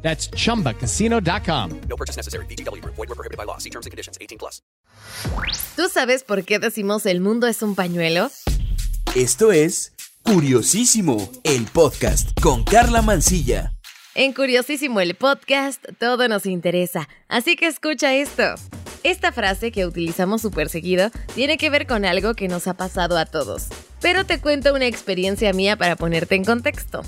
That's chumbacasino.com. No purchase necessary. BGW. Void were prohibited by law. See terms and conditions. 18 plus. ¿Tú sabes por qué decimos el mundo es un pañuelo? Esto es Curiosísimo, el podcast con Carla Mancilla. En Curiosísimo el podcast, todo nos interesa, así que escucha esto. Esta frase que utilizamos súper seguido tiene que ver con algo que nos ha pasado a todos. Pero te cuento una experiencia mía para ponerte en contexto.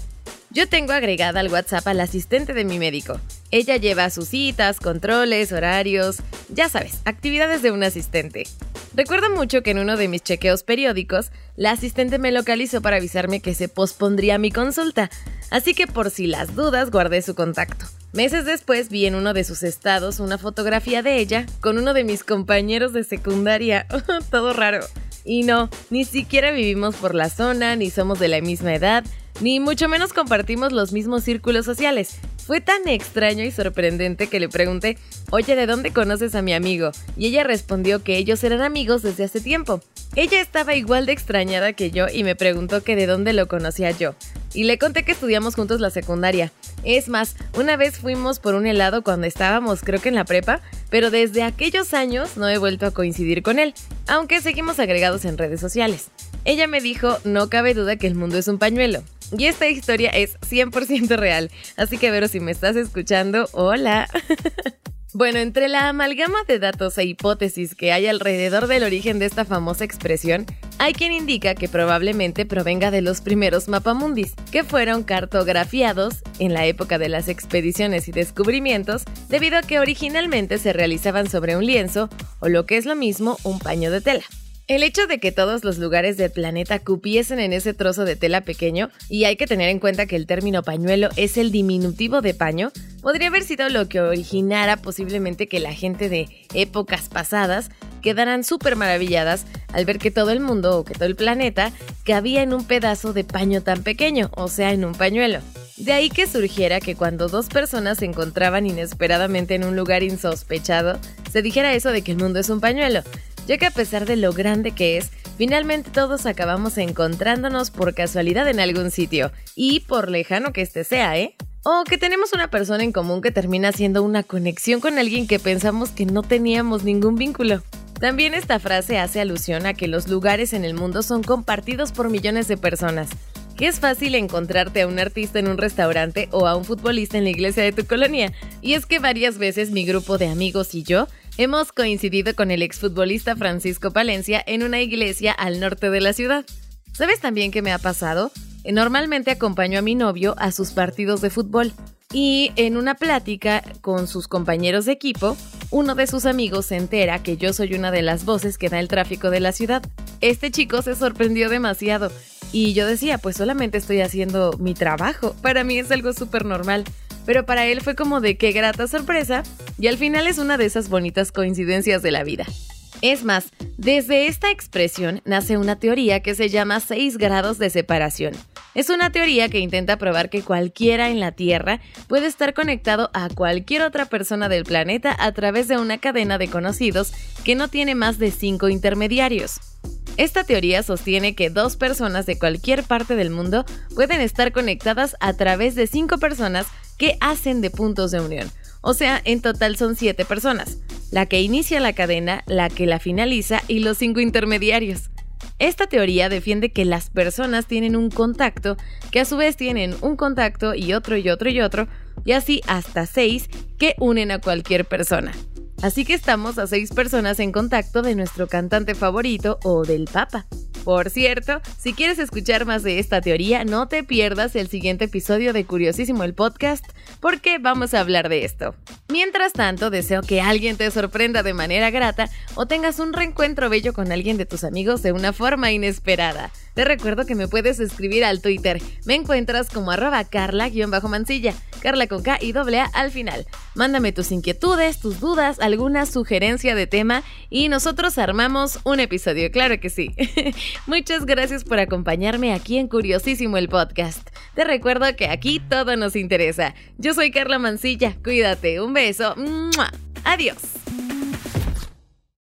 Yo tengo agregada al WhatsApp al asistente de mi médico. Ella lleva sus citas, controles, horarios, ya sabes, actividades de un asistente. Recuerdo mucho que en uno de mis chequeos periódicos, la asistente me localizó para avisarme que se pospondría mi consulta, así que por si las dudas guardé su contacto. Meses después vi en uno de sus estados una fotografía de ella con uno de mis compañeros de secundaria, todo raro. Y no, ni siquiera vivimos por la zona, ni somos de la misma edad, ni mucho menos compartimos los mismos círculos sociales. Fue tan extraño y sorprendente que le pregunté, oye, ¿de dónde conoces a mi amigo? Y ella respondió que ellos eran amigos desde hace tiempo. Ella estaba igual de extrañada que yo y me preguntó que de dónde lo conocía yo. Y le conté que estudiamos juntos la secundaria. Es más, una vez fuimos por un helado cuando estábamos creo que en la prepa, pero desde aquellos años no he vuelto a coincidir con él, aunque seguimos agregados en redes sociales. Ella me dijo, no cabe duda que el mundo es un pañuelo. Y esta historia es 100% real, así que Vero, si me estás escuchando, hola. Bueno, entre la amalgama de datos e hipótesis que hay alrededor del origen de esta famosa expresión, hay quien indica que probablemente provenga de los primeros mapamundis, que fueron cartografiados en la época de las expediciones y descubrimientos, debido a que originalmente se realizaban sobre un lienzo, o lo que es lo mismo, un paño de tela. El hecho de que todos los lugares del planeta cupiesen en ese trozo de tela pequeño, y hay que tener en cuenta que el término pañuelo es el diminutivo de paño, podría haber sido lo que originara posiblemente que la gente de épocas pasadas quedaran súper maravilladas al ver que todo el mundo o que todo el planeta cabía en un pedazo de paño tan pequeño, o sea, en un pañuelo. De ahí que surgiera que cuando dos personas se encontraban inesperadamente en un lugar insospechado, se dijera eso de que el mundo es un pañuelo, ya que a pesar de lo grande que es, finalmente todos acabamos encontrándonos por casualidad en algún sitio, y por lejano que este sea, ¿eh? O que tenemos una persona en común que termina siendo una conexión con alguien que pensamos que no teníamos ningún vínculo. También esta frase hace alusión a que los lugares en el mundo son compartidos por millones de personas, que es fácil encontrarte a un artista en un restaurante o a un futbolista en la iglesia de tu colonia. Y es que varias veces mi grupo de amigos y yo hemos coincidido con el exfutbolista Francisco Palencia en una iglesia al norte de la ciudad. ¿Sabes también qué me ha pasado? Normalmente acompaño a mi novio a sus partidos de fútbol y en una plática con sus compañeros de equipo, uno de sus amigos se entera que yo soy una de las voces que da el tráfico de la ciudad. Este chico se sorprendió demasiado y yo decía, pues solamente estoy haciendo mi trabajo. Para mí es algo súper normal pero para él fue como de qué grata sorpresa y al final es una de esas bonitas coincidencias de la vida. Es más, desde esta expresión nace una teoría que se llama 6 grados de separación. Es una teoría que intenta probar que cualquiera en la Tierra puede estar conectado a cualquier otra persona del planeta a través de una cadena de conocidos que no tiene más de 5 intermediarios. Esta teoría sostiene que dos personas de cualquier parte del mundo pueden estar conectadas a través de cinco personas que hacen de puntos de unión. O sea, en total son siete personas, la que inicia la cadena, la que la finaliza y los cinco intermediarios. Esta teoría defiende que las personas tienen un contacto, que a su vez tienen un contacto y otro y otro y otro, y así hasta seis que unen a cualquier persona. Así que estamos a seis personas en contacto de nuestro cantante favorito o del Papa. Por cierto, si quieres escuchar más de esta teoría, no te pierdas el siguiente episodio de Curiosísimo el Podcast, porque vamos a hablar de esto. Mientras tanto, deseo que alguien te sorprenda de manera grata o tengas un reencuentro bello con alguien de tus amigos de una forma inesperada. Te recuerdo que me puedes escribir al Twitter. Me encuentras como arroba carla-mancilla, carla con K y doble A al final. Mándame tus inquietudes, tus dudas, alguna sugerencia de tema y nosotros armamos un episodio, claro que sí. Muchas gracias por acompañarme aquí en Curiosísimo el podcast. Te recuerdo que aquí todo nos interesa. Yo soy Carla Mancilla, cuídate, un beso. Adiós.